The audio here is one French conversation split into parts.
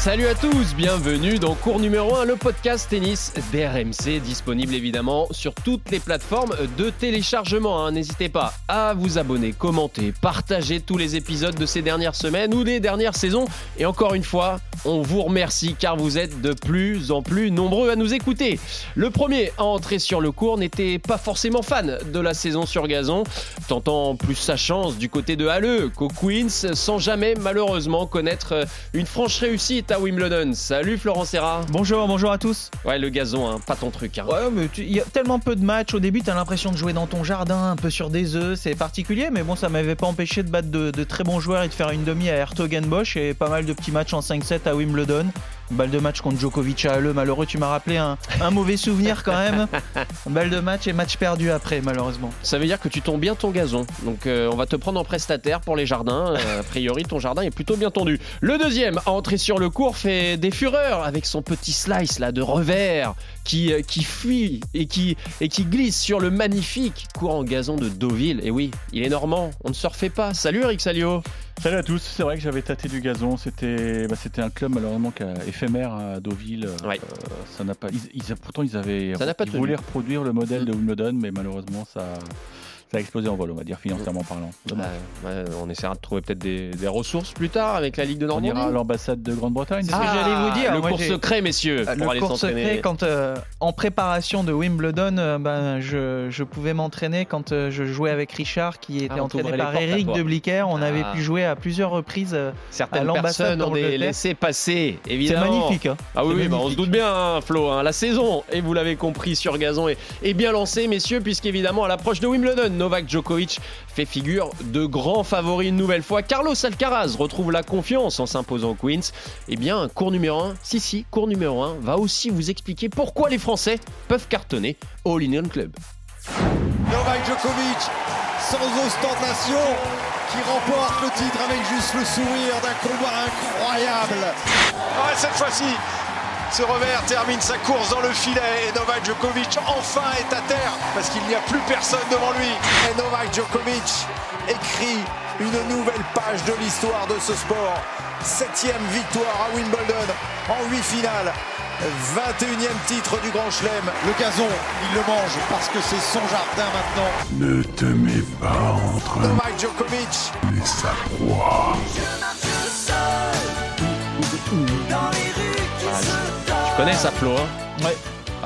Salut à tous, bienvenue dans cours numéro 1, le podcast tennis d'RMC, disponible évidemment sur toutes les plateformes de téléchargement. hein. N'hésitez pas à vous abonner, commenter, partager tous les épisodes de ces dernières semaines ou des dernières saisons. Et encore une fois, on vous remercie car vous êtes de plus en plus nombreux à nous écouter. Le premier à entrer sur le cours n'était pas forcément fan de la saison sur gazon, tentant plus sa chance du côté de Halle qu'au Queens, sans jamais malheureusement connaître une franche réussite à Wimbledon. Salut Florent Serra. Bonjour, bonjour à tous. Ouais, le gazon, hein, pas ton truc. hein. Ouais, mais il y a tellement peu de matchs au début, t'as l'impression de jouer dans ton jardin, un peu sur des œufs, c'est particulier, mais bon, ça m'avait pas empêché de battre de, de très bons joueurs et de faire une demi à Hertogenbosch et pas mal de petits matchs en 5-7 à Wimbledon. Balle de match contre Djokovic à Halle, malheureux, tu m'as rappelé un, un mauvais souvenir quand même. Balle de match et match perdu après, malheureusement. Ça veut dire que tu tonds bien ton gazon. Donc euh, on va te prendre en prestataire pour les jardins. Euh, a priori, ton jardin est plutôt bien tondu. Le deuxième à entrer sur le cours fait des fureurs avec son petit slice là de revers qui, euh, qui fuit et qui, et qui glisse sur le magnifique cours en gazon de Deauville. Et oui, il est normand, on ne se refait pas. Salut Eric Salio. Salut à tous, c'est vrai que j'avais tâté du gazon, c'était bah, c'était un club malheureusement qui a- éphémère à Deauville. Ouais. Euh, ça n'a pas, ils, ils- pourtant ils avaient, Ça pas voulaient reproduire le modèle de Wimbledon, mais malheureusement ça, ça a explosé en vol, on va dire financièrement parlant. Euh, ouais, on essaiera de trouver peut-être des, des ressources plus tard avec la Ligue de on Normandie. ira à l'ambassade de Grande-Bretagne. C'est ce que j'allais vous dire, Le moi, cours secret, messieurs, Euh, pour le aller cours secret, quand euh, en préparation de Wimbledon, euh, ben, je, je pouvais m'entraîner quand je jouais avec Richard, qui était on entraîné par portes Eric de Blicker. On avait Ah. pu jouer à plusieurs reprises. à Certaines l'ambassade personnes ont laissés passer, C'est évidemment. magnifique. hein. Ah oui, C'est oui, bah, on se doute bien, hein, Flo. hein. La saison, et vous l'avez compris, sur gazon est, est bien lancée, messieurs, puisqu'évidemment, à l'approche de Wimbledon, Novak Djokovic fait figure de grand favori une nouvelle fois. Carlos Alcaraz retrouve la confiance en s'imposant au Queens. Eh bien, cours numéro 1, si, si, cours numéro 1, va aussi vous expliquer pourquoi les Français peuvent cartonner au All Indian Club. Novak Djokovic, sans ostentation, qui remporte le titre avec juste le sourire d'un combat incroyable. Ouais, cette fois-ci, ce revers termine sa course dans le filet et Novak Djokovic enfin est à terre parce qu'il n'y a plus personne devant lui. Et Novak Djokovic écrit une nouvelle page de l'histoire de ce sport. Septième victoire à Wimbledon en huit finales. 21e titre du Grand Chelem. Le gazon, il le mange parce que c'est son jardin maintenant. Ne te mets pas entre Novak Djokovic, les sa proie. Connais ça, Flo hein Ouais.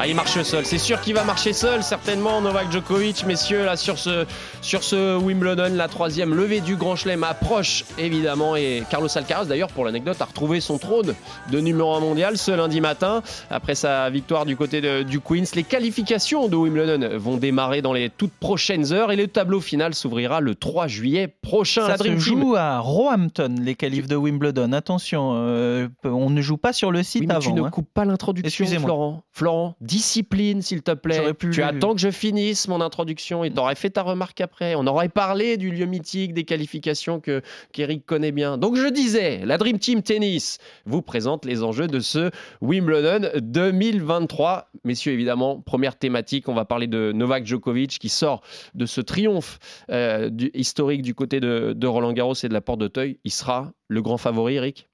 Ah, il marche seul. C'est sûr qu'il va marcher seul, certainement, Novak Djokovic, messieurs, là, sur ce, sur ce Wimbledon, la troisième levée du Grand Chelem approche, évidemment. Et Carlos Alcaraz, d'ailleurs, pour l'anecdote, a retrouvé son trône de numéro 1 mondial ce lundi matin, après sa victoire du côté de- du Queens. Les qualifications de Wimbledon vont démarrer dans les toutes prochaines heures et le tableau final s'ouvrira le 3 juillet prochain. Ça la se Dream Team. joue à Roehampton, les qualifs de Wimbledon. Attention, euh, on ne joue pas sur le site Oui, mais avant. tu ne hein. coupes pas l'introduction. Florent. Florent, discipline, s'il te plaît. Pu- Tu attends que je finisse mon introduction et t'aurais fait ta remarque après. On aurait parlé du lieu mythique, des qualifications que qu'Eric connaît bien. Donc je disais, la Dream Team Tennis vous présente les enjeux de ce Wimbledon 2023. Messieurs, évidemment, première thématique, on va parler de Novak Djokovic qui sort de ce triomphe euh, du- historique du côté de, de Roland Garros et de la Porte d'Auteuil. Il sera le grand favori, Eric?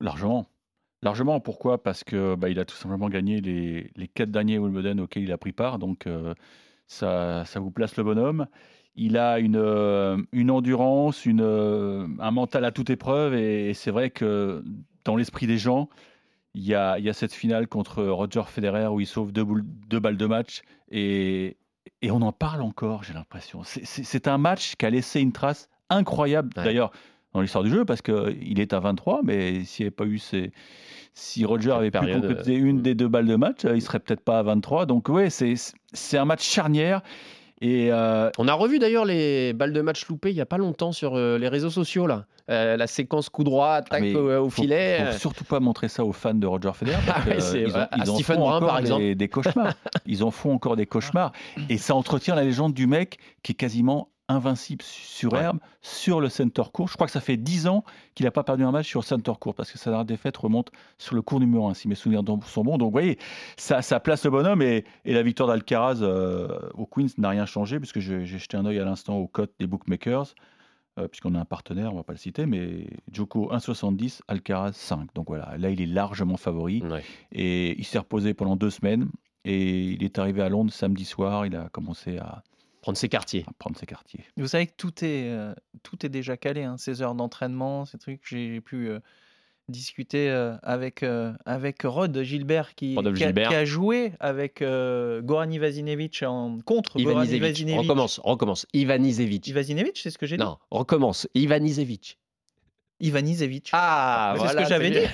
Largement. Largement, pourquoi? Parce que bah, il a tout simplement gagné les, les quatre derniers Wimbledon auxquels il a pris part, donc euh, ça, ça vous place le bonhomme. Il a une, euh, une endurance, une, euh, un mental à toute épreuve, et, et c'est vrai que dans l'esprit des gens, il y a, il y a cette finale contre Roger Federer où il sauve deux, boules- deux balles de match, et, et on en parle encore, j'ai l'impression. C'est- C'est c'est un match qui a laissé une trace incroyable, Ouais. d'ailleurs, dans l'histoire du jeu, parce qu'il est à 23, mais s'il n'y avait pas eu ces, si Roger Cette avait pu compléter une des deux balles de match, euh, il serait peut-être pas à 23. Donc ouais, c'est un match charnière. Et euh, On a revu d'ailleurs les balles de match loupées il y a pas longtemps sur euh, les réseaux sociaux là. Euh, la séquence coup droit, attaque mais au, au faut- filet. faut euh, surtout pas montrer ça aux fans de Roger Federer. Ah ouais, ils, en- ils À en Stephen font Brun, encore par exemple. Des, des cauchemars. ils en font encore des cauchemars. Et ça entretient la légende du mec qui est quasiment invincible sur Ouais. herbe, sur le center court. Je crois que ça fait 10 ans qu'il n'a pas perdu un match sur le center court parce que sa dernière défaite remonte sur le court numéro 1, si mes souvenirs sont bons. Donc, vous voyez, ça, ça place le bonhomme et, et la victoire d'Alcaraz euh, au Queens n'a rien changé puisque j'ai jeté un œil à l'instant aux cotes des bookmakers. euh, puisqu'on a un partenaire, on va pas le citer, mais Djoko 1,70, Alcaraz 5. Donc voilà, là il est largement favori. Ouais. Et il s'est reposé pendant deux semaines. Et il est arrivé à Londres samedi soir. Il a commencé à, Prendre ses quartiers. à prendre ses quartiers. Vous savez que tout est, euh, tout est déjà calé, hein, ces heures d'entraînement, ces trucs. J'ai pu euh, discuter euh, avec, euh, avec Rod Gilbert qui, a, Gilbert. qui a joué avec euh, Goran Ivanisevic en contre Ivan Goran Isevic. Ivanisevic. Recommence, recommence. Ivan Isevic. Ivanisevic, c'est ce que j'ai dit Non, recommence. Ivan Isevic. Ivanisevic. Ah, voilà. c'est ce que j'avais dit.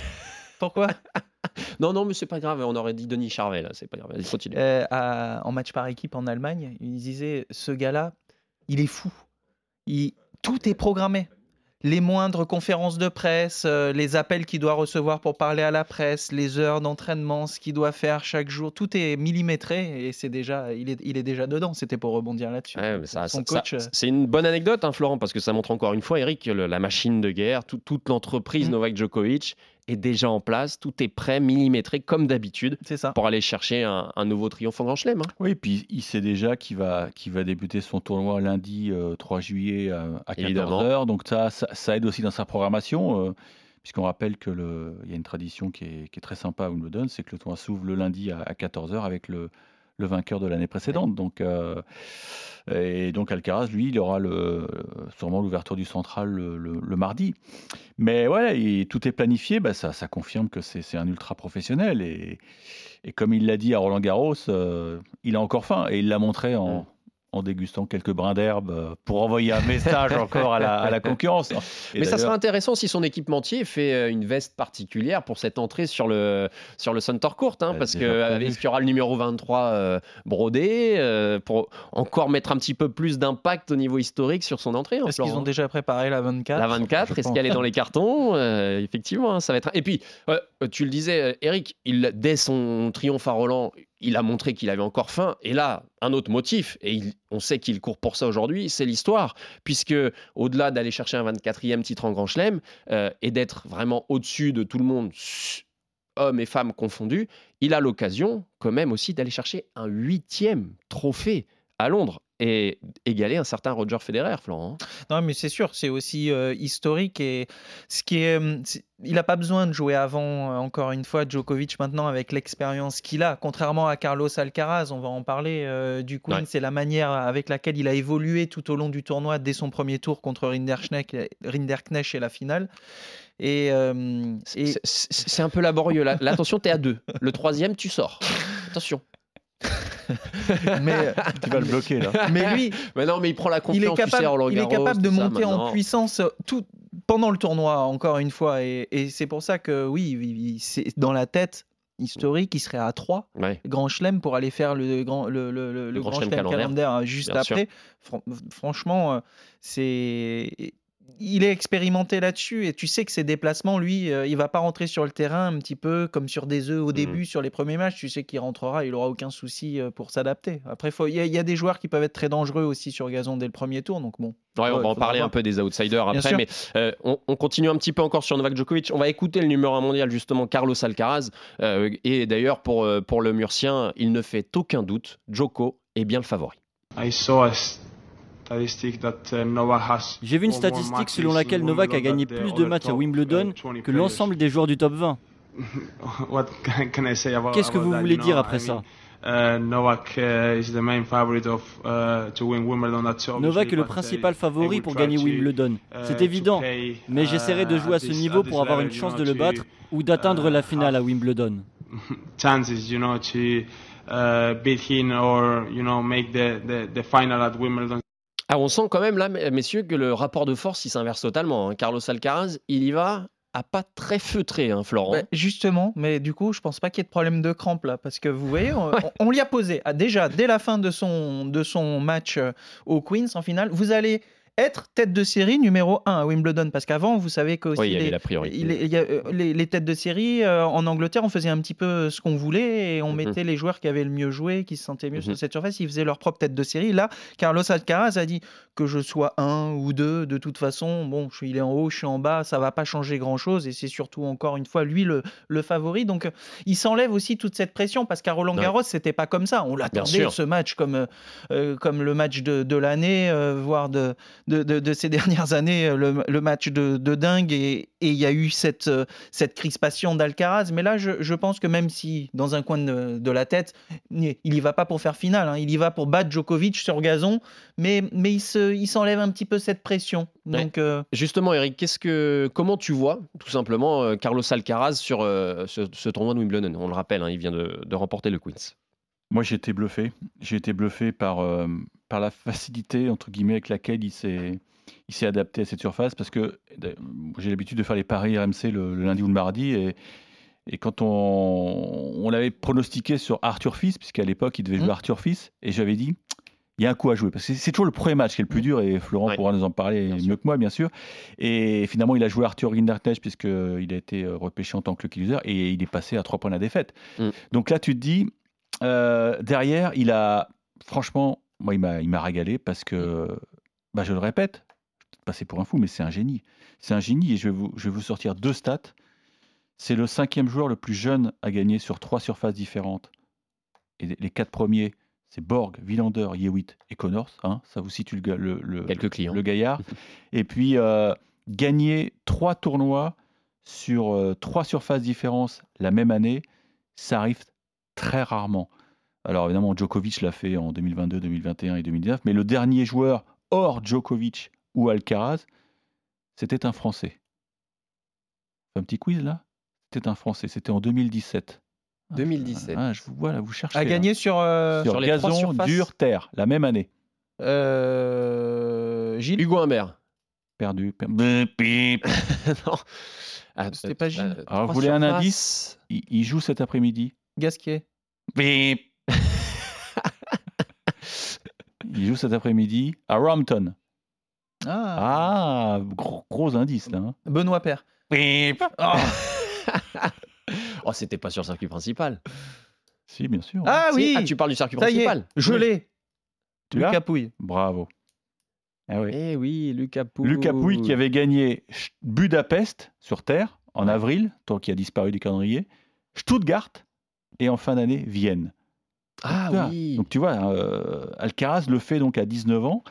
Pourquoi? Non, non, mais c'est pas grave. On aurait dit Denis Charvet, là. C'est pas grave. Continue. Euh, à- En match par équipe en Allemagne, il disait ce gars-là, il est fou. Il- Tout est programmé. Les moindres conférences de presse, euh, les appels qu'il doit recevoir pour parler à la presse, les heures d'entraînement, ce qu'il doit faire chaque jour, tout est millimétré et c'est déjà, il est, il est déjà dedans. C'était pour rebondir là-dessus. Ouais, coach, euh, c'est une bonne anecdote, hein, Florent, parce que ça montre encore une fois, Eric, le- la machine de guerre, tout- toute l'entreprise Mm. Novak Djokovic est déjà en place, tout est prêt, millimétré, comme d'habitude, c'est ça. pour aller chercher un, un nouveau triomphe en Grand Chelem. hein. Oui, puis il sait déjà qu'il va, qu'il va débuter son tournoi lundi euh, 3 juillet euh, à Évidemment. 14h. Donc ça, ça, ça aide aussi dans sa programmation. euh, Puisqu'on rappelle que le, il y a une tradition qui est, qui est très sympa à Wimbledon, c'est que le tournoi s'ouvre le lundi à, 14h avec le, le vainqueur de l'année précédente. Donc, euh, et donc Alcaraz, lui, il aura le, sûrement l'ouverture du central le, le- le mardi. Mais ouais, et tout est planifié, bah, ça, ça confirme que c'est un ultra professionnel. Et, et comme il l'a dit à Roland Garros, euh, il a encore faim. Et il l'a montré en. En dégustant quelques brins d'herbe euh, pour envoyer un message encore à la, à la concurrence. Et Mais ça sera intéressant si son équipementier fait euh, une veste particulière pour cette entrée sur le, sur le Center Court, hein, parce euh, est-ce qu'il y aura le numéro 23 euh, brodé euh, pour encore mettre un petit peu plus d'impact au niveau historique sur son entrée hein, Est-ce qu'ils ont déjà préparé la 24 La 24, Je est-ce qu'elle est dans les cartons Euh, Effectivement, hein, ça va être. Et puis, euh, tu le disais, Eric, il, dès son triomphe à Roland, il a montré qu'il avait encore faim. Et là, un autre motif, et on sait qu'il court pour ça aujourd'hui, c'est l'histoire. Puisque, au-delà d'aller chercher un 24e titre en Grand Chelem euh, et d'être vraiment au-dessus de tout le monde, hommes et femmes confondus, il a l'occasion, quand même, aussi d'aller chercher un huitième trophée à Londres et égaler un certain Roger Federer, Florent. Non, mais c'est sûr, c'est aussi euh, historique et ce qui est, hum, il n'a pas besoin de jouer avant. euh, encore une fois, Djokovic maintenant avec l'expérience qu'il a, contrairement à Carlos Alcaraz, on va en parler euh, du Ouais. c'est la manière avec laquelle il a évolué tout au long du tournoi dès son premier tour contre Rinderknecht, et la finale. Et, euh, et- C'est- un peu laborieux. Là, Là, attention, t'es à deux. Le troisième, tu sors. Attention. mais, Tu vas le bloquer là. mais lui, Mais non, mais il prend la confiance. il est tu sais, à capable, Roland il est Garros, capable de ça, monter en puissance euh, tout pendant le tournoi, encore une fois. Et, et c'est pour ça que oui, c'est dans la tête historique, il serait à 3 Ouais. Grand Chelem pour aller faire le grand le, le- le- le Grand Grand Chelem calendaire, calendaire euh, juste bien après. Fran- franchement, euh, c'est il est expérimenté là-dessus et tu sais que ses déplacements, lui, euh, il va pas rentrer sur le terrain un petit peu comme sur des œufs au Mhm. début, sur les premiers matchs. Tu sais qu'il rentrera, il aura aucun souci euh, pour s'adapter. Après, il y, a- il y a des joueurs qui peuvent être très dangereux aussi sur gazon dès le premier tour, donc bon. Ouais, Ouais, on va en parler voir. un peu des outsiders après, mais euh, on, on continue un petit peu encore sur Novak Djokovic. On va écouter le numéro 1 mondial, justement, Carlos Alcaraz. Euh, et d'ailleurs, pour, pour le Murcien, il ne fait aucun doute, Djoko est bien le favori. I saw a J'ai vu une statistique selon laquelle Novak a Wimbledon gagné plus de matchs à Wimbledon uh, 20 que l'ensemble des joueurs du top 20. What can- can I say about- Qu'est-ce que vous voulez dire après ça uh, Novak uh, is the main favorite of uh, to win Wimbledon. That's obviously, Novak est le uh, principal favori pour gagner Wimbledon. uh, C'est évident. Mais j'essaierai de uh, jouer à ce niveau pour avoir une chance de le battre ou d'atteindre uh, la finale à Wimbledon. chances, you know, to uh, beat him or you know make the, the, the final at Wimbledon. Ah, on sent quand même là, messieurs, que le rapport de force il s'inverse totalement. hein. Carlos Alcaraz, il y va à pas très feutré, hein, Florent. Ouais, justement, mais du coup, je pense pas qu'il y ait de problème de crampe là, parce que vous voyez, on, on- on lui a posé ah, déjà dès la fin de son, de son match euh, au Queens en finale, vous allez être tête de série numéro 1 à Wimbledon. Parce qu'avant, vous savez que Oui, les, euh, les, les têtes de série euh, en Angleterre, on faisait un petit peu ce qu'on voulait et on Mhm. mettait les joueurs qui avaient le mieux joué, qui se sentaient mieux Mhm. sur cette surface, ils faisaient leur propre tête de série. Là, Carlos Alcaraz a dit que je sois un ou deux, de toute façon, bon, je suis, il est en haut, je suis en bas, ça va pas changer grand chose et c'est surtout encore une fois lui le, le favori. Donc il s'enlève aussi toute cette pression parce qu'à Roland. Garros, c'était pas comme ça. On l'attendait ce match comme, euh, euh, comme le match de, de l'année, euh, voire de, de, de- de ces dernières années, euh, le, le match de, de dingue. Et il y a eu cette, euh, cette crispation d'Alcaraz. Mais là, je, je pense que même si dans un coin de, la tête, il y va pas pour faire finale, hein, il y va pour battre Djokovic sur gazon, mais, mais il se- il s'enlève un petit peu cette pression. Ouais. Donc, euh, Justement, Eric, qu'est-ce que, comment tu vois, tout simplement, Carlos Alcaraz sur euh, ce, ce tournoi de Wimbledon? On le rappelle, hein, il vient de remporter le Queens. Moi, j'ai été bluffé. J'ai été bluffé par, euh, par la facilité, entre guillemets, avec laquelle il s'est, il s'est adapté à cette surface. Parce que j'ai l'habitude de faire les paris RMC le, le lundi ou le mardi. Et, et quand on, on l'avait pronostiqué sur Arthur Fils, puisqu'à l'époque, il devait jouer Mhm. Arthur Fils, et j'avais dit, il y a un coup à jouer. Parce que c'est- toujours le premier match qui est le plus dur, et Florent Ouais. pourra nous en parler Bien mieux sûr. que moi, bien sûr. Et finalement, il a joué Arthur Ginderknecht, puisqu'il a été repêché en tant que lucky loser, et il est passé à trois points de la défaite. Mm. Donc là, tu te dis, euh, derrière, il a, franchement, moi, il m'a, il m'a régalé parce que, bah, je le répète, passer pour un fou, mais c'est un génie. C'est un génie et je vais vous, je vais vous sortir deux stats. C'est le cinquième joueur le plus jeune à gagner sur trois surfaces différentes. Et les quatre premiers, c'est Borg, Villander, Yewitt et Connors. hein, ça vous situe le, le, le- Quelques clients. le gaillard. et puis, euh, gagner trois tournois sur euh, trois surfaces différentes la même année, ça arrive très rarement. Alors évidemment, Djokovic l'a fait en 2022, 2021 et 2019, mais le dernier joueur hors Djokovic ou Alcaraz, c'était un Français. Un petit quiz là C'était un Français, c'était en 2017. 2017. Ah, je vous vois là, vous cherchez. à là. gagner sur, euh, sur, sur les trois gazon, surfaces. dur, terre, la même année. euh, Gilles. Hugo Humbert. Perdu. per- Bip, bip. non. Ah, C'était pas Gilles. Alors, vous voulez un indice? Il, il joue cet après-midi. Gasquet. Bip. il joue cet après-midi à Rompton. Ah, Ah, gros, gros indice là. hein. Benoît Père. Bip. Oh, c'était pas sur le circuit principal. Si, bien sûr. Ah oui, ah, tu parles du circuit ça y principal. est, je Oui. l'ai. Tu Lucas Pouille. Bravo. Ah oui. Eh oui, Lucas Pouille. Lucas Pouille qui avait gagné Budapest sur terre en avril, tant qui a disparu du calendrier, Stuttgart et en fin d'année Vienne. Ah Voilà. oui. Donc tu vois, euh, Alcaraz le fait donc à 19 ans.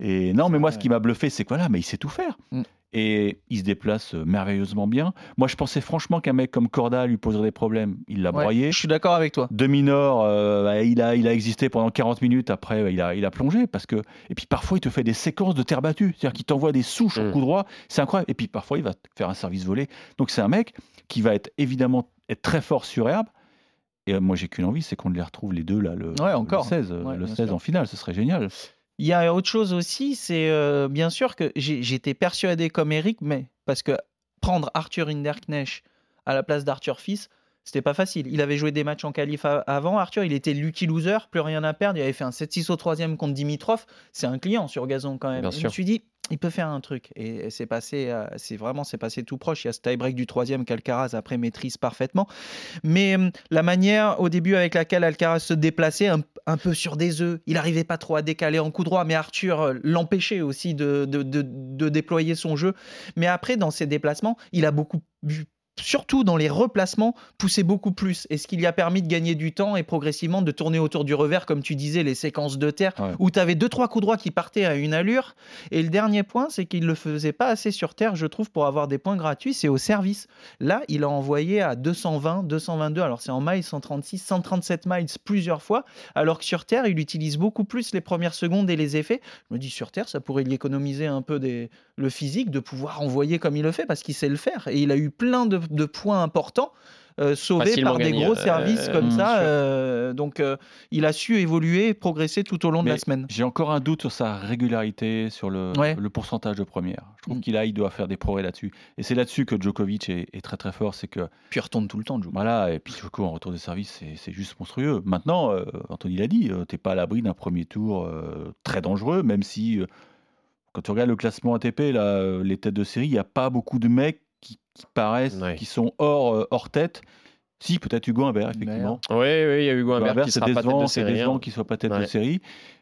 Et non, mais moi, ce qui m'a bluffé, c'est quoi là Mais il sait tout faire. Mm. Et il se déplace euh, merveilleusement bien. Moi, je pensais franchement qu'un mec comme Corda lui poserait des problèmes. Il l'a Ouais, broyé. Je suis d'accord avec toi. Demi-nord, euh, bah, il, a, il a existé pendant 40 minutes. Après, bah, il, a, il a plongé. Parce que... Et puis parfois, il te fait des séquences de terre battue. C'est-à-dire qu'il t'envoie des souches Mm. au coup droit. C'est incroyable. Et puis parfois, il va te faire un service volé. Donc c'est un mec qui va être évidemment être très fort sur herbe. Et euh, moi, j'ai qu'une envie, c'est qu'on les retrouve les deux là, le, Ouais, encore. le 16, euh, Ouais, le bien 16 sûr. en finale. Ce serait génial. Il y a autre chose aussi, c'est euh, bien sûr que j'étais persuadé comme Eric, mais parce que prendre Arthur Hinderknecht à la place d'Arthur Fils, c'était pas facile. Il avait joué des matchs en qualif avant. Arthur, il était lucky loser, plus rien à perdre. Il avait fait un 7-6 au troisième contre Dimitrov. C'est un client sur gazon quand même. Bien je sûr. me suis dit, il peut faire un truc. Et c'est passé, euh, c'est vraiment, c'est passé tout proche. Il y a ce tie-break du troisième qu'Alcaraz après maîtrise parfaitement. Mais la manière au début avec laquelle Alcaraz se déplaçait un, peu sur des œufs, il n'arrivait pas trop à décaler en coup droit, mais Arthur euh, l'empêchait aussi de, de, de- de déployer son jeu. Mais après, dans ses déplacements, il a beaucoup surtout dans les replacements, pousser beaucoup plus. Et ce qui lui a permis de gagner du temps et progressivement de tourner autour du revers, comme tu disais, les séquences de terre, Ouais. où tu avais deux, trois coups droits qui partaient à une allure. Et le dernier point, c'est qu'il ne le faisait pas assez sur terre, je trouve, pour avoir des points gratuits, c'est au service. Là, il a envoyé à 220, 222, alors c'est en miles, 136, 137 miles plusieurs fois, alors que sur terre, il utilise beaucoup plus les premières secondes et les effets. Je me dis, sur terre, ça pourrait lui économiser un peu des, le physique, de pouvoir envoyer comme il le fait, parce qu'il sait le faire. Et il a eu plein de, de points importants. euh, sauvés Facilement par des gagné, gros euh, services comme bien ça. euh, donc, euh, il a su évoluer et progresser tout au long de la semaine. J'ai encore un doute sur sa régularité, sur le, Ouais. le pourcentage de première. Je trouve Mm. qu'il a, il doit faire des progrès là-dessus. Et c'est là-dessus que Djokovic est, est très très fort, c'est que Puis il retourne tout le temps, Djoko. voilà. Et puis Djoko en retour de service, c'est- juste monstrueux. Maintenant, euh, Anthony l'a dit, euh, t'es pas à l'abri d'un premier tour euh, très dangereux, même si euh, quand tu regardes le classement ATP, là, euh, les têtes de série, il n'y a pas beaucoup de mecs qui, qui paraissent, Ouais. qui sont hors, euh, hors tête. Si, peut-être Hugo Humbert, effectivement. Oui, oui, il y a Hugo Humbert qui c'est sera pas tête de c'est série. décevant hein. qu'il soit pas tête de Ouais. série.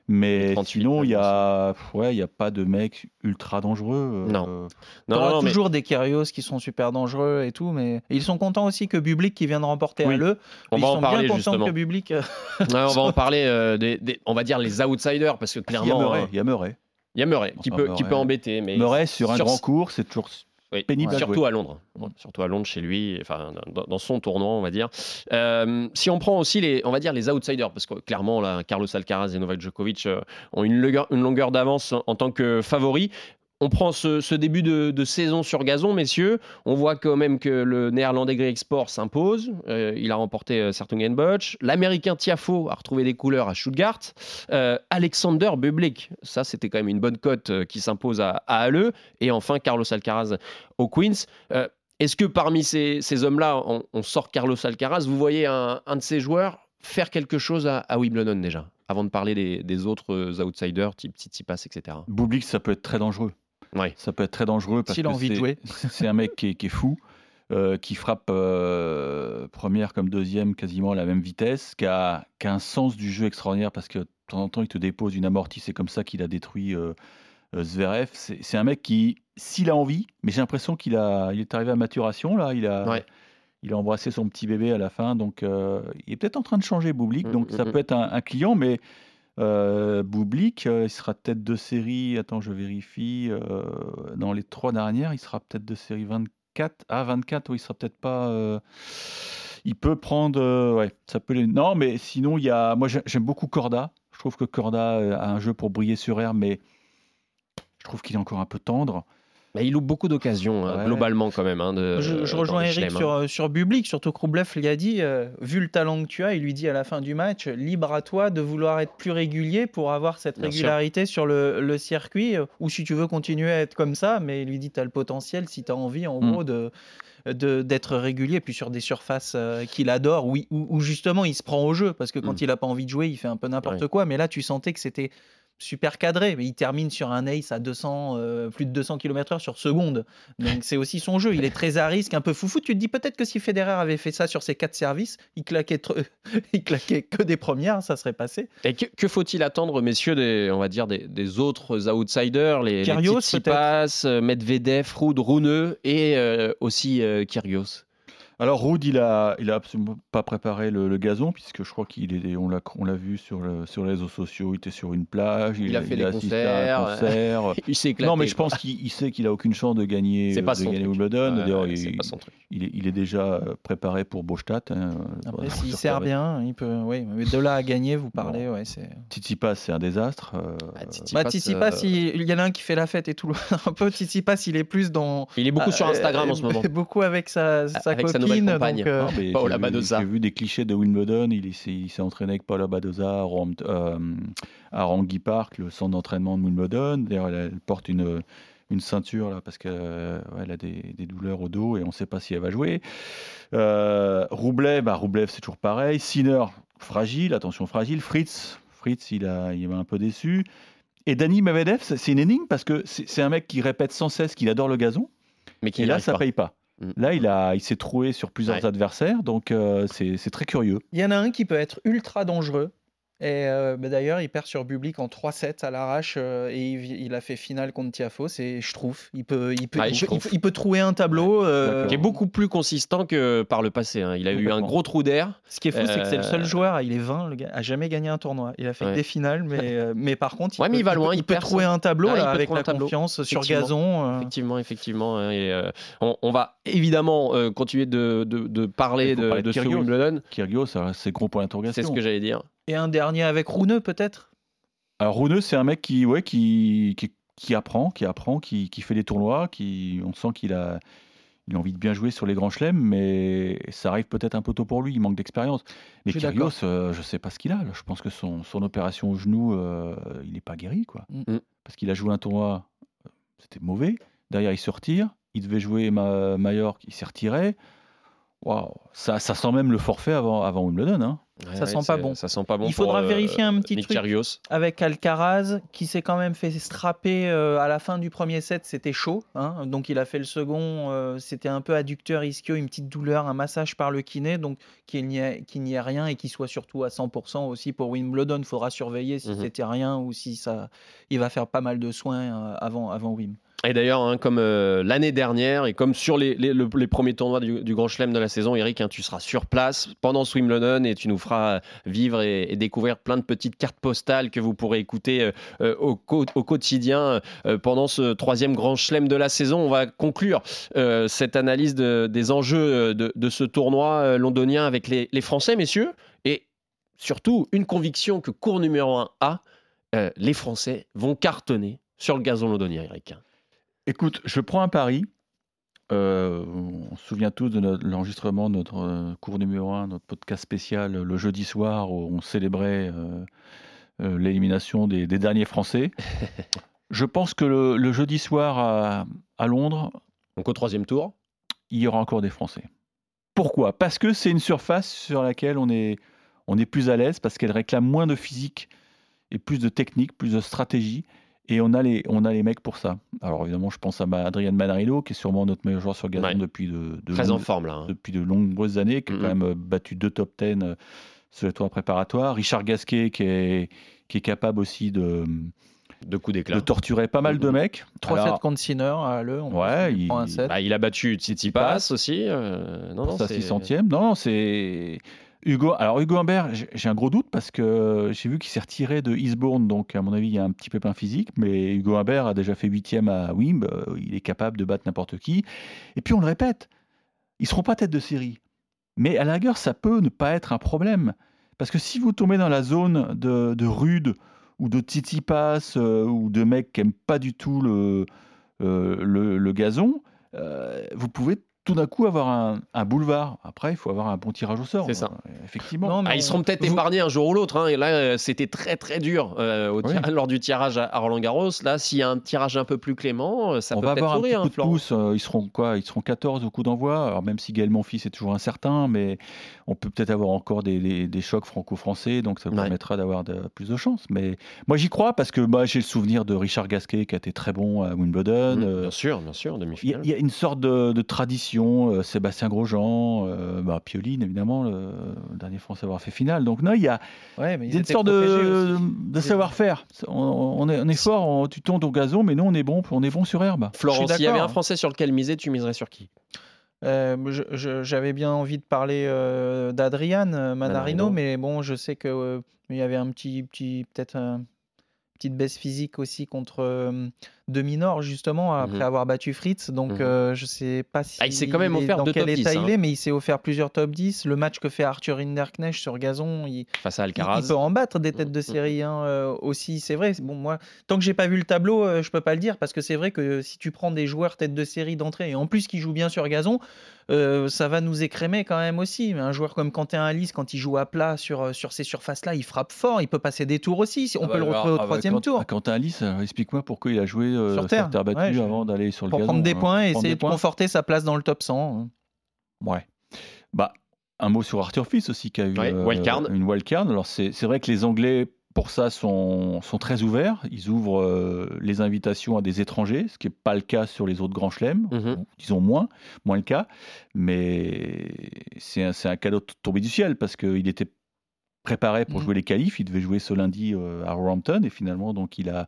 Il est Mais 38, sinon, il y même, a, ouais, il y a pas de mecs ultra dangereux. Non. euh, Non, non, mais- toujours des Kyrgios qui sont super dangereux et tout, mais et ils sont contents aussi que Bublik qui vient de remporter Oui. à l'E. on ils va sont en parler bien contents justement. que Bublik. euh, Ouais, on va en parler euh, des, des- on va dire les outsiders parce que Il y a clairement Murray. euh, Il y a Murray. il y a Murray qui peut qui Murray. peut embêter mais Murray, sur un sur- grand cours, c'est toujours Oui, pénible surtout à Londres. Surtout à Londres chez lui, enfin dans, dans son tournoi, on va dire. Euh, si on prend aussi les, on va dire les outsiders, parce que clairement là, Carlos Alcaraz et Novak Djokovic euh, ont une longueur, une longueur d'avance en, en tant que favoris. On prend ce, début de, saison sur gazon, messieurs. On voit quand même que le néerlandais Greg s'impose. Euh, il a remporté euh, Sertungenbosch. L'américain Tiafo a retrouvé des couleurs à Stuttgart. Euh, Alexander Bublik, ça c'était quand même une bonne cote euh, qui s'impose à, à Halle. Et enfin Carlos Alcaraz au Queens. Est-ce que parmi ces, hommes-là, on, sort Carlos Alcaraz? Vous voyez un, de ces joueurs faire quelque chose à, à Wimbledon déjà, avant de parler des, autres outsiders, type Tsitsipas, etc. Bublik, ça peut être très dangereux. Ouais. Ça peut être très dangereux parce S'il que a envie de c'est- jouer. c'est un mec qui est, qui est fou, euh, qui frappe euh, première comme deuxième quasiment à la même vitesse, qui a, qui a un sens du jeu extraordinaire parce que de temps en temps il te dépose une amortie, c'est comme ça qu'il a détruit euh, euh, Zverev. C'est c'est un mec qui, s'il a envie, mais j'ai l'impression qu'il a, il est arrivé à maturation là, il a, Ouais. il a embrassé son petit bébé à la fin, donc euh, il est peut-être en train de changer Bublik, Mm, donc mm, ça mm. peut être un, un client, mais euh, Bublik, euh, il sera tête de série, attends, je vérifie, euh, dans les trois dernières, il sera peut-être de série 24. Ah, 24, oui, il sera peut-être pas. euh, il peut prendre. ouais, ça peut Non, mais sinon, il y a. Moi, j'ai- j'aime beaucoup Corda. Je trouve que Corda a un jeu pour briller sur air, mais je trouve qu'il est encore un peu tendre. Mais il loupe beaucoup d'occasions, hein, Ouais. globalement, quand même. hein, de- je, rejoins Eric sur, hein. euh, sur Bublik, surtout que Roublev lui a dit, euh, vu le talent que tu as, il lui dit à la fin du match, libre à toi de vouloir être plus régulier pour avoir cette Bien sûr. régularité sur le, le circuit, euh, ou si tu veux continuer à être comme ça, mais il lui dit, tu as le potentiel, si tu as envie, en Mm. gros, de d'être régulier, puis sur des surfaces euh, qu'il adore, où, où- où justement il se prend au jeu, parce que quand Mm. il a pas envie de jouer, il fait un peu n'importe Ouais. quoi, mais là tu sentais que c'était super cadré, mais il termine sur un ace à 200, euh, plus de 200 km/h sur seconde. Donc c'est aussi son jeu. Il est très à risque, un peu foufou. Tu te dis peut-être que si Federer avait fait ça sur ses quatre services, il claquait, il claquait que des premières, ça serait passé. Et que, que faut-il attendre, messieurs, des, on va dire des, des autres outsiders, les, les Kyrgios, Tsitsipas, euh, Medvedev, Ruud, Rune et euh, aussi euh, Kyrgios? Alors, Ruud, il a, il a absolument pas préparé le, le gazon, puisque je crois qu'il est, on l'a, on l'a vu sur, le- sur les réseaux sociaux, il était sur une plage, Il a fait à un concerts. concert. Il s'est éclaté. Non, mais je quoi. pense qu'il il sait qu'il a aucune chance de gagner, C'est pas de son gagner truc. Wimbledon. Ouais, il, c'est pas son truc. il est, il est déjà euh, préparé pour Bostadt. hein, Après, euh, s'il sur sert bien, il peut. Oui, mais de là à gagner, vous parlez, ouais, c'est. Tsitsipas, c'est un désastre. euh, Bah, Tsitsipas, Bah, euh, il, il y en a un qui fait la fête et tout. un peu Tsitsipas, il est plus dans. il est beaucoup sur Instagram en ce moment. Beaucoup avec sa, sa copine. Compagne. donc, euh, Non, Paola Badoza. J'ai vu des clichés de Wimbledon. Il, s'est- il s'est entraîné avec Paula Badoza à, Rom- euh, à Rangi Park, le centre d'entraînement de Wimbledon. D'ailleurs, elle, elle porte une, une ceinture là parce qu'elle ouais, elle a des, des douleurs au dos et on ne sait pas si elle va jouer. Euh, Roublev, bah, Roublev, c'est toujours pareil. Sinner, fragile, attention fragile. Fritz, Fritz, il, a, il m'a un peu déçu. Et Dani Medvedev, c'est une énigme parce que c'est un mec qui répète sans cesse qu'il adore le gazon. Mais qui Et là, ça pas. paye pas. Mm. Là, il, a, il s'est troué sur plusieurs Ouais. adversaires, donc euh, c'est c'est très curieux. Il y en a un qui peut être ultra dangereux. Et euh, bah, d'ailleurs, il perd sur Bublik en 3-7 à l'arrache euh, et il, il a fait finale contre Tiafo. C'est Schtroumpf. Il peut, il peut, Ah, il, peut, il peut- il peut trouver un tableau. euh. Qui est beaucoup plus consistant que par le passé. hein. Il a eu un gros trou d'air. Ce qui est fou, c'est que c'est le seul joueur, il est 20, le gars, a jamais gagné un tournoi. Il a fait que des finales, mais, mais par contre, il Ouais, mais peut, il va loin, il il peut perce. trouver un tableau Ah, là, avec la tableau. confiance sur gazon. euh. Effectivement, effectivement. hein, et, euh, on, on va évidemment euh, continuer de, de- de parler de, de de ce Kyrgios. Wimbledon. Kyrgios, ça, c'est gros point d'interrogation. C'est ce que j'allais dire. Et un dernier avec Rouneux, peut-être? Alors, Rune, c'est un mec qui, ouais, qui, qui, qui apprend, qui apprend, qui, qui fait des tournois, qui, on sent qu'il a, il a envie de bien jouer sur les grands chelems, mais ça arrive peut-être un peu tôt pour lui, il manque d'expérience. Mais Kyrgios, euh, je sais pas ce qu'il a. là. Je pense que son, son opération au genou, euh, il n'est pas guéri, quoi. Mm. Parce qu'il a joué un tournoi, euh, c'était mauvais. Derrière, il se retire. Il devait jouer Ma Majorque, il s'est retiré. Waouh, ça, ça sent même le forfait avant, avant Wimbledon. Hein. Ouais, ça sent pas c'est- bon. Ça sent pas bon. Il faudra euh, vérifier un petit Nick truc. Kyrgios. avec Alcaraz qui s'est quand même fait strapper euh, à la fin du premier set, c'était chaud. hein. donc il a fait le second, euh, c'était un peu adducteur ischio, une petite douleur, un massage par le kiné, donc qu'il n'y ait, rien et qu'il soit surtout à 100% aussi pour Wimbledon. Il faudra surveiller si Mhm. c'était rien ou si ça, il va faire pas mal de soins euh, avant, avant Wim. Et d'ailleurs, hein, comme euh, l'année dernière et comme sur les, les- le- les premiers tournois du, Grand Chelem de la saison, Eric, hein, tu seras sur place pendant ce Wimbledon et tu nous feras vivre et, découvrir plein de petites cartes postales que vous pourrez écouter euh, euh, au, quotidien euh, pendant ce troisième Grand Chelem de la saison. On va conclure euh, cette analyse de- des enjeux euh, de, ce tournoi euh, londonien avec les, les Français, messieurs. Et surtout, une conviction que cours numéro 1 a, euh, les Français vont cartonner sur le gazon londonien, Eric. Écoute, je prends un pari. Euh, on se souvient tous de l'enregistrement de notre euh, cours numéro 1, notre podcast spécial euh, le jeudi soir où on célébrait euh, l'élimination des, des derniers Français. je pense que le, le jeudi soir à, à Londres, Donc au troisième tour. il y aura encore des Français. Pourquoi? Parce que c'est une surface sur laquelle on est, on est plus à l'aise, parce qu'elle réclame moins de physique et plus de technique, plus de stratégie. Et on a les, on a les mecs pour ça. Alors évidemment, je pense à ma- Adrian Manarino, qui est sûrement notre meilleur joueur sur gazon Ouais. depuis de, de Très en longues- forme là. hein. depuis de nombreuses années, qui a quand même euh, battu deux top 10 euh, sur les tours préparatoires. Richard Gasquet, qui est, qui est capable aussi de, De coups d'éclat. de torturer pas mal de mecs. 3-7 Alors, contre Sinner à Le. on Ouais, il il- prend un set. Bah, il a battu Tsitsipas aussi. euh, non, non, sa c'est- 600e. Non, non, c'est. Hugo, alors Hugo Humbert, j'ai un gros doute parce que j'ai vu qu'il s'est retiré de Eastbourne, donc à mon avis il y a un petit pépin physique, mais Hugo Humbert a déjà fait huitième à Wimb, euh, il est capable de battre n'importe qui. Et puis on le répète, ils seront pas tête de série, mais à la rigueur ça peut ne pas être un problème, parce que si vous tombez dans la zone de, de Rude ou de Tsitsipas euh, ou de mecs qui aiment pas du tout le, euh, le, gazon, vous pouvez tout d'un coup avoir un, un boulevard. Après, il faut avoir un bon tirage au sort. C'est ça. Euh, Effectivement. Non, mais Ah, ils on- seront peut-être vous- épargnés un jour ou l'autre. hein, Et là, euh, c'était très très dur euh, au tir- Oui. lors du tirage à Roland Garros. Là, s'il y a un tirage un peu plus clément, ça on peut peut-être avoir un petit sourire. coup hein, de pouce. Ils seront quoi Ils seront 14 au coup d'envoi. Alors même si Gaël Monfils est toujours incertain, mais on peut peut-être avoir encore des, des- des chocs franco-français, donc ça vous Ouais. permettra d'avoir de- plus de chance. Mais moi j'y crois parce que moi j'ai le souvenir de Richard Gasquet qui a été très bon à Wimbledon. Mmh, bien sûr, bien sûr, Il y, a- y une sorte de, de tradition, euh, Sébastien Grosjean, euh, bah, Pioline évidemment, le, dernier Français à avoir fait finale. Donc non, il y a, Ouais, mais une sorte de, de savoir-faire. On, on est, on est fort, on- tu tombes au gazon, mais nous on est bon, on est bon sur herbe. Suis s'il y avait un d'accord. Français sur lequel miser, tu miserais sur qui? Euh, J'avais bien envie de parler euh, d'Adrian euh, Manarino, Manarino. mais bon, je sais que euh, il y avait un petit, petit peut-être petite baisse physique aussi contre euh, Demi-Nord justement après Mhm. avoir battu Fritz. Donc Mhm. euh, je sais pas si Ah, il s'est quand même offert dans deux quel top état 10, il hein. est, mais il s'est offert plusieurs top 10. Le match que fait Arthur Hinderknecht sur gazon, il, face à Alcaraz il peut en battre des têtes de Mhm. série hein, euh, aussi. C'est vrai. Bon moi, tant que j'ai pas vu le tableau, euh, je peux pas le dire parce que c'est vrai que si tu prends des joueurs tête de série d'entrée et en plus qui jouent bien sur gazon, euh, ça va nous écrémer quand même aussi. Mais un joueur comme Quentin Alice, quand il joue à plat sur, sur ces surfaces-là, il frappe fort, il peut passer des tours aussi. Si- On Ah peut bah, le alors, retrouver au ah bah, troisième tour. ah, Quentin Alice, alors, explique-moi pourquoi il a joué Sur sur, terre. terre, battue Ouais, je- avant d'aller sur le Pour gazon. prendre des hein. points et essayer de points. conforter sa place dans le top 100. hein. Ouais. Bah, un mot sur Arthur Fils aussi, qui a eu Ouais, euh, wildcard. une wildcard. Alors, c'est c'est vrai que les Anglais, pour ça, sont, sont très ouverts. Ils ouvrent euh, les invitations à des étrangers, ce qui n'est pas le cas sur les autres grands chelems. Ou, Disons moins, moins le cas. Mais c'est un, c'est un cadeau tombé du ciel parce qu'il était préparé pour Mhm. jouer les qualifs. Il devait jouer ce lundi euh, à Roehampton et finalement, donc, il a,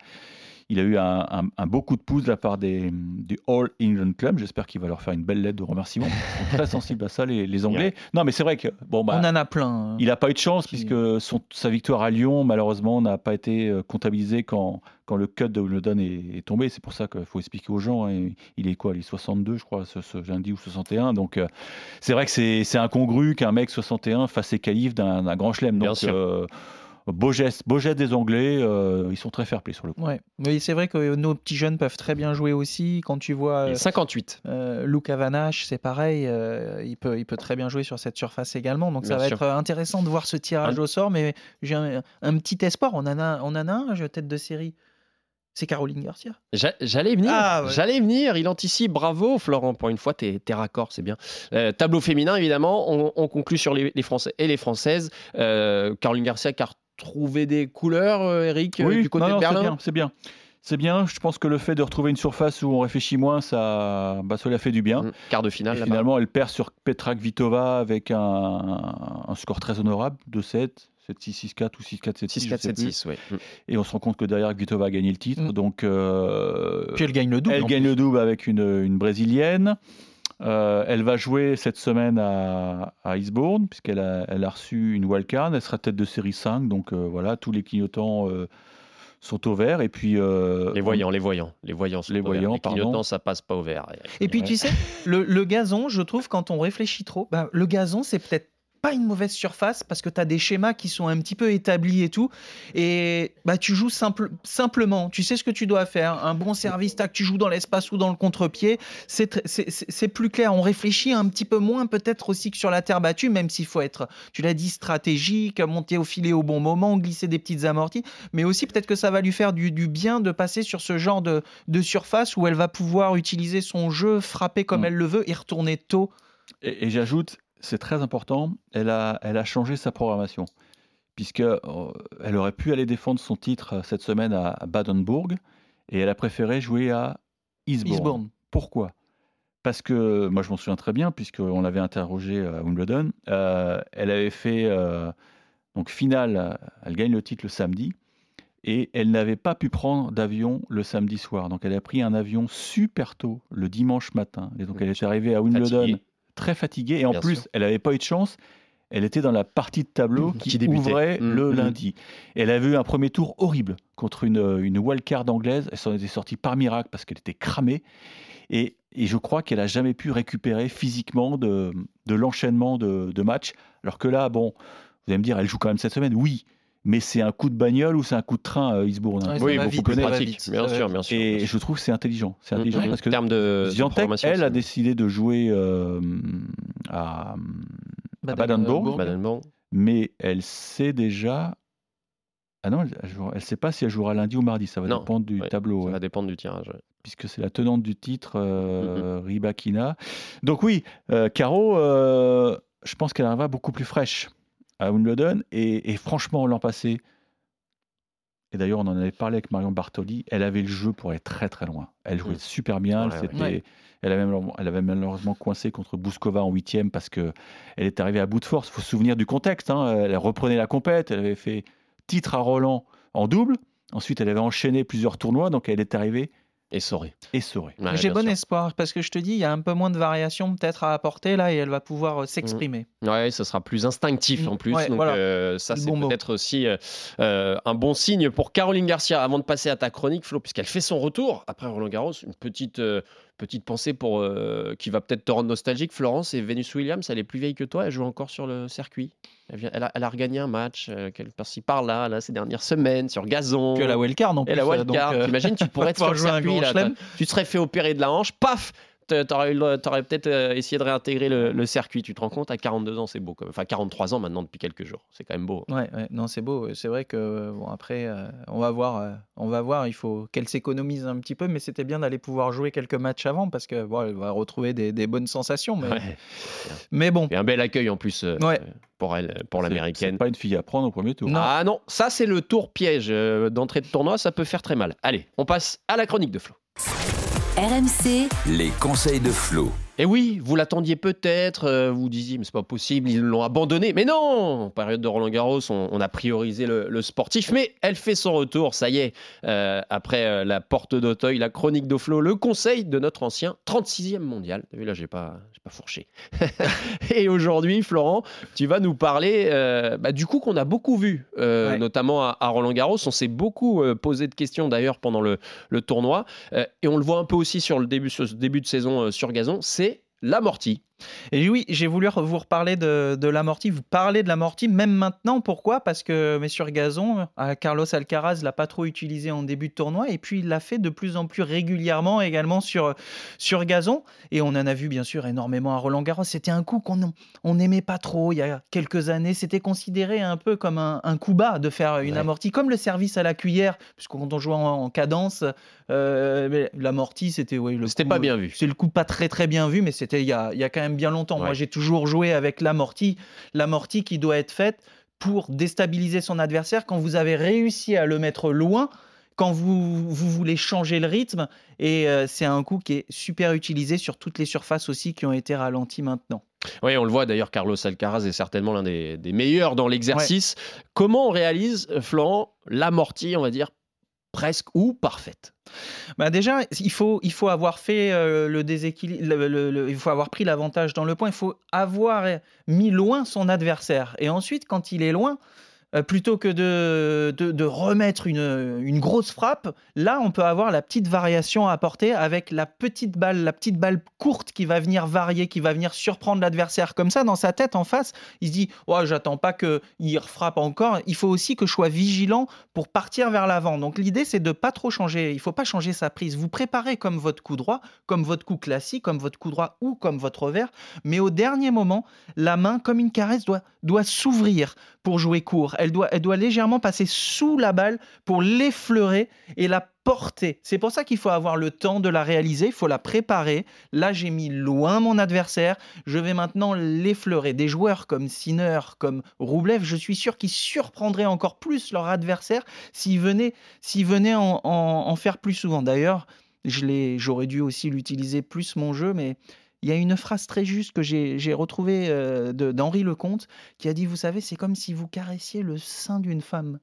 il a eu un, un- un beau coup de pouce de la part des, du All England Club. J'espère qu'il va leur faire une belle lettre de remerciement. Ils sont très sensibles à ça, les, les Anglais. Non, mais c'est vrai que bon, bah, On en a plein. hein. il n'a pas eu de chance Qui- puisque son- sa victoire à Lyon, malheureusement, n'a pas été euh, comptabilisée quand, quand le cut de Wimbledon est, est tombé. C'est pour ça qu'il faut expliquer aux gens. hein. Il est quoi Il est 62, je crois, ce, ce lundi ou 61. Donc, euh, c'est vrai que c'est incongru qu'un mec 61 fasse ses qualifs d'un grand chelem. Bien sûr. euh, beau, geste, beau geste des Anglais. euh, ils sont très fair-play sur le coup. Ouais, mais c'est vrai que nos petits jeunes peuvent très bien jouer aussi. Quand tu vois Et euh, 58. euh, Luca Vanache, c'est pareil, euh, il, peut, il peut très bien jouer sur cette surface également. Donc ça Bien va sûr. être intéressant de voir ce tirage Un- au sort, mais j'ai un, un petit espoir. On en a, on en a un, je tête de série. c'est Caroline Garcia. J'a- J'allais venir, Ah, ouais. j'allais venir. Il anticipe. Bravo, Florent. Pour une fois, t'es t'es raccord, c'est bien. Euh, tableau féminin, évidemment. On, on conclut sur les, les Français et les Françaises. Euh, Caroline Garcia qui retrouvé des couleurs, euh, Eric, euh, Oui, du côté non, non, de c'est Berlin. bien, c'est bien. C'est bien. Je pense que le fait de retrouver une surface où on réfléchit moins, ça, bah, ça lui a fait du bien. Mm, Quart de finale. finalement, elle perd sur Petra Kvitova avec un, un score très honorable de 7, 7-6, 6-4 ou 6-4, 7-6. 6, 4, 7, 6. Ouais. Mm. Et on se rend compte que derrière, Kvitova a gagné le titre. Mm. Donc, euh, Puis elle gagne le double. elle gagne plus. le double avec une, une brésilienne. Euh, elle va jouer cette semaine à, à Eastbourne, puisqu'elle a, elle a reçu une wildcard. Elle sera tête de série 5. Donc euh, voilà, tous les clignotants euh, sont au vert. Et puis. euh, Les voyants, les voyants, les voyants. sont Les au vert. voyants, les pardon. clignotants, ça passe pas au vert. Et puis Ouais. tu sais, le, le gazon, je trouve, quand on réfléchit trop, ben, le gazon, c'est peut-être pas une mauvaise surface parce que tu as des schémas qui sont un petit peu établis et tout. Et bah, tu joues simple, simplement. Tu sais ce que tu dois faire. Un bon service, tac, tu joues dans l'espace ou dans le contre-pied. C'est plus clair. On réfléchit un petit peu moins peut-être aussi que sur la terre battue, même s'il faut être, tu l'as dit, stratégique, monter au filet au bon moment, glisser des petites amorties. Mais aussi peut-être que ça va lui faire du, du bien de passer sur ce genre de, de surface où elle va pouvoir utiliser son jeu, frapper comme Mm. elle le veut et retourner tôt. Et, et j'ajoute, c'est très important, elle a, elle a changé sa programmation. Puisque euh, elle aurait pu aller défendre son titre euh, cette semaine à, Baden-Bourg et elle a préféré jouer à Eastbourne. Eastbourne. Pourquoi? Parce que, moi je m'en souviens très bien, puisqu'on l'avait interrogé à Wimbledon, euh, elle avait fait euh, donc finale, elle gagne le titre le samedi, et elle n'avait pas pu prendre d'avion le samedi soir. Donc elle a pris un avion super tôt le dimanche matin. Et donc elle est arrivée à Wimbledon Fatiguée. Très fatiguée. Et en Bien plus, sûr. elle n'avait pas eu de chance. Elle était dans la partie de tableau qui, qui débutait. ouvrait Mmh, le mmh. lundi. Et elle avait eu un premier tour horrible contre une, une wildcard anglaise. Elle s'en était sortie par miracle parce qu'elle était cramée. Et, et je crois qu'elle a jamais pu récupérer physiquement de, de l'enchaînement de, de matchs. Alors que là, bon, vous allez me dire, elle joue quand même cette semaine. Oui, mais c'est un coup de bagnole ou c'est un coup de train, euh, Eastbourne hein. Ouais, ça Oui, beaucoup plus pratique. bien sûr, bien sûr. Et bien sûr. je trouve que c'est intelligent. C'est intelligent Mhm. parce que en termes de, programmation, elle, a décidé de jouer euh, à, à Baden-Bourg, Baden-Bourg. mais elle sait déjà. Ah non, elle ne sait pas si elle jouera lundi ou mardi. Ça va Non, dépendre du ouais, tableau. Ça ouais. va dépendre du tirage. ouais. puisque c'est la tenante du titre, Mm, euh, Rybakina. Donc oui, euh, Caro, euh, je pense qu'elle arrivera beaucoup plus fraîche à Wimbledon. Et, et franchement, l'an passé, et d'ailleurs on en avait parlé avec Marion Bartoli, elle avait le jeu pour aller très très loin. Elle jouait Mm. super bien. Ouais, elle, s'était- ouais. elle, avait, elle avait malheureusement coincé contre Bouskova en huitième parce que elle est arrivée à bout de force. Il faut se souvenir du contexte. hein. Elle reprenait la compète. Elle avait fait titre à Roland en double. Ensuite, elle avait enchaîné plusieurs tournois. Donc elle est arrivée Et Soré. essorée. Ouais, J'ai bon sûr. espoir parce que je te dis, il y a un peu moins de variations peut-être à apporter là et elle va pouvoir euh, s'exprimer. Ouais, ça sera plus instinctif en plus. Ouais, donc voilà. euh, ça, c'est bon peut-être aussi euh, euh, un bon signe pour Caroline Garcia. Avant de passer à ta chronique, Flo, puisqu'elle fait son retour après Roland Garros, une petite, euh, petite pensée pour euh, qui va peut-être te rendre nostalgique. Florence et Venus Williams, elle est plus vieille que toi, elle joue encore sur le circuit. Elle, vient- elle a, elle a regagné un match, euh, qu'elle par-ci par-là, là, ces dernières semaines, sur gazon. Que la wildcard non plus. Et la euh, wildcard, euh, t'imagines, tu pourrais être sur pouvoir le jouer circuit, là, tu te serais fait opérer de la hanche, paf T'aurais, eu le- t'aurais peut-être euh, essayé de réintégrer le, le circuit, tu te rends compte, à 42 ans, c'est beau. quand même. Enfin, 43 ans maintenant depuis quelques jours, c'est quand même beau. Ouais, ouais, non, c'est beau. C'est vrai que bon après, euh, on va voir, euh, on va voir. Il faut qu'elle s'économise un petit peu, mais c'était bien d'aller pouvoir jouer quelques matchs avant parce que bon, elle va retrouver des, des bonnes sensations. Mais, Ouais. mais bon, Et un bel accueil en plus euh, Ouais. euh, pour elle, pour l'américaine. C'est pas une fille à prendre au premier tour. Non. Ah non, ça c'est le tour piège euh, d'entrée de tournoi, ça peut faire très mal. Allez, on passe à la chronique de Flo. RMC, les conseils de Flo. Et oui, vous l'attendiez peut-être, euh, vous disiez, mais c'est pas possible, ils l'ont abandonné. Mais non En période de Roland Garros, on, on a priorisé le, le sportif, mais elle fait son retour, ça y est, euh, après euh, la porte d'Auteuil, la chronique d'Oflo, le conseil de notre ancien 36e mondial. T'as vu, là, j'ai pas, j'ai pas fourché. Et aujourd'hui, Florent, tu vas nous parler bah, du coup qu'on a beaucoup vu, Ouais. notamment à, à Roland Garros. On s'est beaucoup posé de questions d'ailleurs pendant le, le tournoi. Et on le voit un peu aussi sur le début, ce début de saison sur gazon, c'est l'amorti. Et oui, j'ai voulu vous reparler de, de l'amorti. Vous parlez de l'amorti même maintenant. Pourquoi? Parce que, mais sur gazon, euh, Carlos Alcaraz l'a pas trop utilisé en début de tournoi. Et puis, il l'a fait de plus en plus régulièrement également sur, sur gazon. Et on en a vu, bien sûr, énormément à Roland Garros. C'était un coup qu'on on n'aimait pas trop il y a quelques années. C'était considéré un peu comme un, un coup bas de faire une amorti, comme le service à la cuillère. Puisque quand on jouait en, cadence, euh, l'amorti, c'était. Ouais, c'était pas bien vu. C'est le coup pas très, très bien vu, mais c'était il y a, il y a quand même bien longtemps. Moi, j'ai toujours joué avec l'amorti. L'amorti qui doit être faite pour déstabiliser son adversaire quand vous avez réussi à le mettre loin quand vous, vous, voulez changer le rythme. Et euh, c'est un coup qui est super utilisé sur toutes les surfaces aussi qui ont été ralenties maintenant. Oui, on le voit d'ailleurs, Carlos Alcaraz est certainement l'un des, meilleurs dans l'exercice. Comment on réalise, Florent, l'amorti, on va dire, presque ou parfaite bah déjà, il faut, il faut avoir fait euh, le déséquilibre, il faut avoir pris l'avantage dans le point, il faut avoir mis loin son adversaire. Et ensuite, quand il est loin, euh, plutôt que de, de, remettre une, une, grosse frappe, là, on peut avoir la petite variation à apporter avec la petite balle, la petite balle courte qui va venir varier, qui va venir surprendre l'adversaire. Comme ça, dans sa tête en face, il se dit oh, j'attends pas qu'il frappe encore. Il faut aussi que je sois vigilant pour partir vers l'avant. Donc l'idée, c'est de pas trop changer. Il faut pas changer sa prise. Vous préparez comme votre coup droit, comme votre coup classique, comme votre coup droit ou comme votre revers. Mais au dernier moment, la main, comme une caresse, doit, doit s'ouvrir pour jouer court. Doit, elle doit légèrement passer sous la balle pour l'effleurer et la porter. C'est pour ça qu'il faut avoir le temps de la réaliser, il faut la préparer. Là, j'ai mis loin mon adversaire, je vais maintenant l'effleurer. Des joueurs comme Sinner, comme Roublev, je suis sûr qu'ils surprendraient encore plus leur adversaire s'ils venaient, venaient en, en faire plus souvent. D'ailleurs, j'aurais dû aussi l'utiliser plus mon jeu, mais il y a une phrase très juste que j'ai retrouvée euh, d'Henri Lecomte qui a dit Vous savez, c'est comme si vous caressiez le sein d'une femme.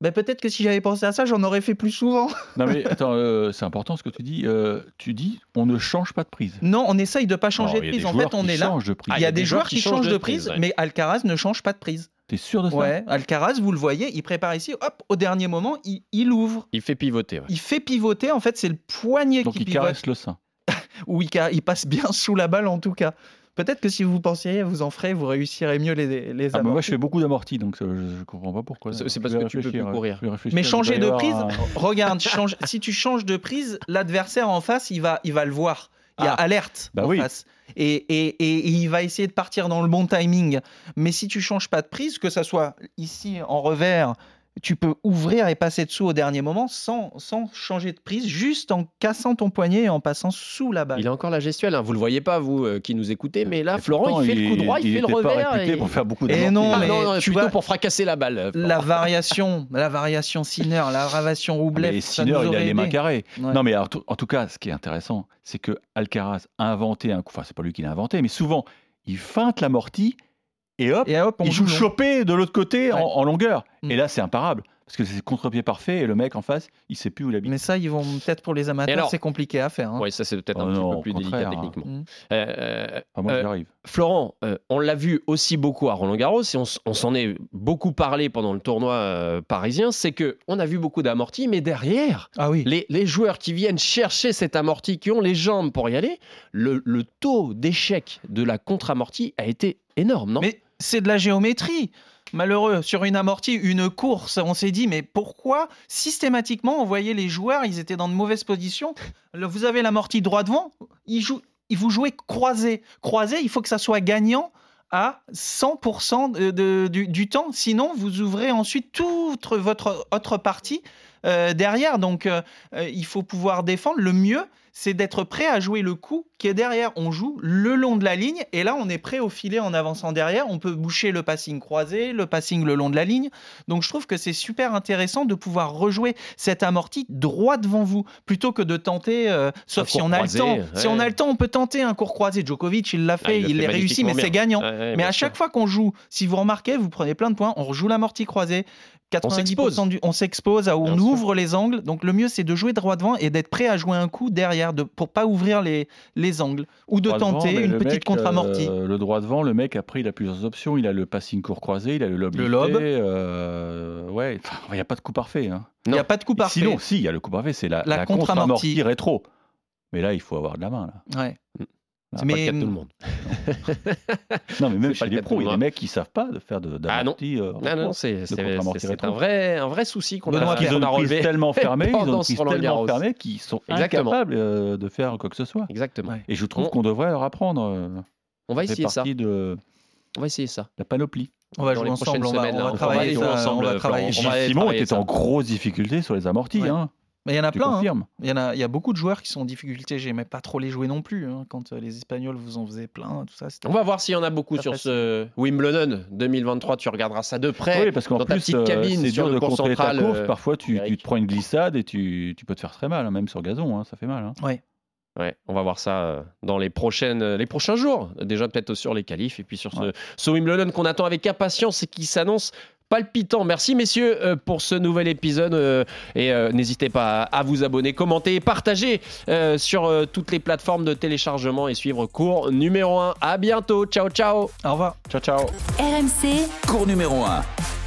Ben, Peut-être que si j'avais pensé à ça, j'en aurais fait plus souvent. non, mais attends, euh, c'est important ce que tu dis. Euh, tu dis on ne change pas de prise. Non, on essaye de ne pas changer de prise. En fait, on est là. il y a, des, joueurs qui, changent de prise, mais Alcaraz ne change pas de prise. T'es sûr de ça? Ouais, Alcaraz, vous le voyez, il prépare ici, hop, au dernier moment, il, ouvre. Il fait pivoter. Il fait pivoter, en fait, c'est le poignet Donc qui il caresse le sein. Oui, il, passe bien sous la balle en tout cas. Peut-être que si vous pensiez vous en ferez, vous réussirez mieux les, les ah, Moi, je fais beaucoup d'amortis, donc je ne comprends pas pourquoi. C'est parce que tu peux plus courir. Mais changer de prise, regarde, change, si tu changes de prise, l'adversaire en face, il va, il va le voir. Il y a ah. alerte bah en face. Et, et, et, il va essayer de partir dans le bon timing. Mais si tu changes pas de prise, que ça soit ici en revers, tu peux ouvrir et passer dessous au dernier moment sans, sans changer de prise, juste en cassant ton poignet et en passant sous la balle. Il a encore la gestuelle, hein. vous le voyez pas, vous euh, qui nous écoutez, mais là, Florent, il fait le coup droit, il, fait le revers. et... pour faire beaucoup de et non, mais non, tu plutôt pour fracasser la balle. La variation, la variation Sinner, la variation Roublev. Mais Sinner, il a les mains carrées. Non, mais en tout cas, ce qui est intéressant, c'est que Alcaraz a inventé un coup, enfin, c'est pas lui qui l'a inventé, mais souvent, il feinte l'amorti et hop, et hop on il joue chopé de l'autre côté en, longueur. Mm. Et là, c'est imparable. Parce que c'est contre-pied parfait et le mec en face, il sait plus où il habite. Mais ça, ils vont peut-être pour les amateurs, c'est compliqué à faire. Hein. Oui, ça c'est peut-être un oh petit peu plus délicat techniquement. Mm. Euh, ah, moi, euh, Florent, euh, on l'a vu aussi beaucoup à Roland Garros et on, s'en est beaucoup parlé pendant le tournoi parisien. C'est que on a vu beaucoup d'amortis, mais derrière, ah oui. les, les, joueurs qui viennent chercher cet amorti, qui ont les jambes pour y aller, le, le taux d'échec de la contre-amorti a été énorme, non? Mais c'est de la géométrie. Malheureux, sur une amortie, une course, on s'est dit, mais pourquoi systématiquement on voyait les joueurs, ils étaient dans de mauvaises positions Vous avez l'amorti droit devant, ils, vous jouez croisé. Croisé, il faut que ça soit gagnant à 100% du, temps, sinon vous ouvrez ensuite toute votre autre partie euh, derrière. Donc euh, euh, il faut pouvoir défendre. Le mieux, c'est d'être prêt à jouer le coup qui est derrière. On joue le long de la ligne et là, on est prêt au filet en avançant derrière. On peut boucher le passing croisé, le passing le long de la ligne. Donc, je trouve que c'est super intéressant de pouvoir rejouer cette amorti droit devant vous plutôt que de tenter, euh, sauf si on a le temps. Si on a le temps, on peut tenter un cours croisé. Djokovic, il l'a ah, fait, il l'a réussi, mais c'est gagnant. mais à chaque fois qu'on joue, si vous remarquez, vous prenez plein de points, on rejoue l'amorti croisé. 90% du, on s'expose, on ouvre les angles. Donc le mieux, c'est de jouer droit devant et d'être prêt à jouer un coup derrière de, pour pas ouvrir les, les angles ou de tenter une petite contre-amortie. Euh, le droit devant, le mec après il a plusieurs options. Il a le passing court croisé, il a le lob. Le lob. Euh, ouais, il n'y a pas de coup parfait. Hein. Il n'y a pas de coup parfait. Sinon, si, il y a le coup parfait, c'est la, la, contre-amortie rétro. Mais là, il faut avoir de la main. Là. Ouais. C'est pas le cas de tout le monde. Non, mais même chez le les pros, il y a des mecs qui savent pas de faire de- Ah non. euh, Non, non, c'est un vrai, un vrai souci qu'on a, Ils qu'on ont a relevé. tellement fermée, ils ont tellement fermée qu'ils sont Exactement. incapables euh, de faire quoi que ce soit. Exactement. Et je trouve On- qu'on devrait leur apprendre. euh, On va essayer ça. de On va essayer ça. la panoplie. On va jouer ensemble, on va, on travailler On va aller ça, ensemble, on va travailler. On aller Simon était en grosse difficulté sur les amortis. Ouais. Hein. Mais il y en a plein. hein. confirme. Il y, en a, il y a beaucoup de joueurs qui sont en difficulté. J'aimais pas trop les jouer non plus. hein, Quand euh, les Espagnols vous en faisaient plein, tout ça. c'était- On va voir s'il y en a beaucoup sur facile. ce Wimbledon 2023. Tu regarderas ça de près. Oui, parce qu'en dans ta plus, petite euh, cabine c'est sur dur le de cours contrôler ta central, course. euh, Parfois, tu, te prends une glissade et tu, tu peux te faire très mal, hein, même sur gazon. hein, ça fait mal. hein. Ouais, on va voir ça dans les, prochaines, les prochains jours. Déjà peut-être sur les qualifs et puis sur ce, Ouais. ce Wimbledon qu'on attend avec impatience et qui s'annonce palpitant. Merci messieurs euh, pour ce nouvel épisode euh, et euh, n'hésitez pas à, vous abonner, commenter et partager euh, sur euh, toutes les plateformes de téléchargement et suivre cours numéro 1. À bientôt. Ciao ciao. Au revoir. Ciao, ciao. RMC, cours numéro 1.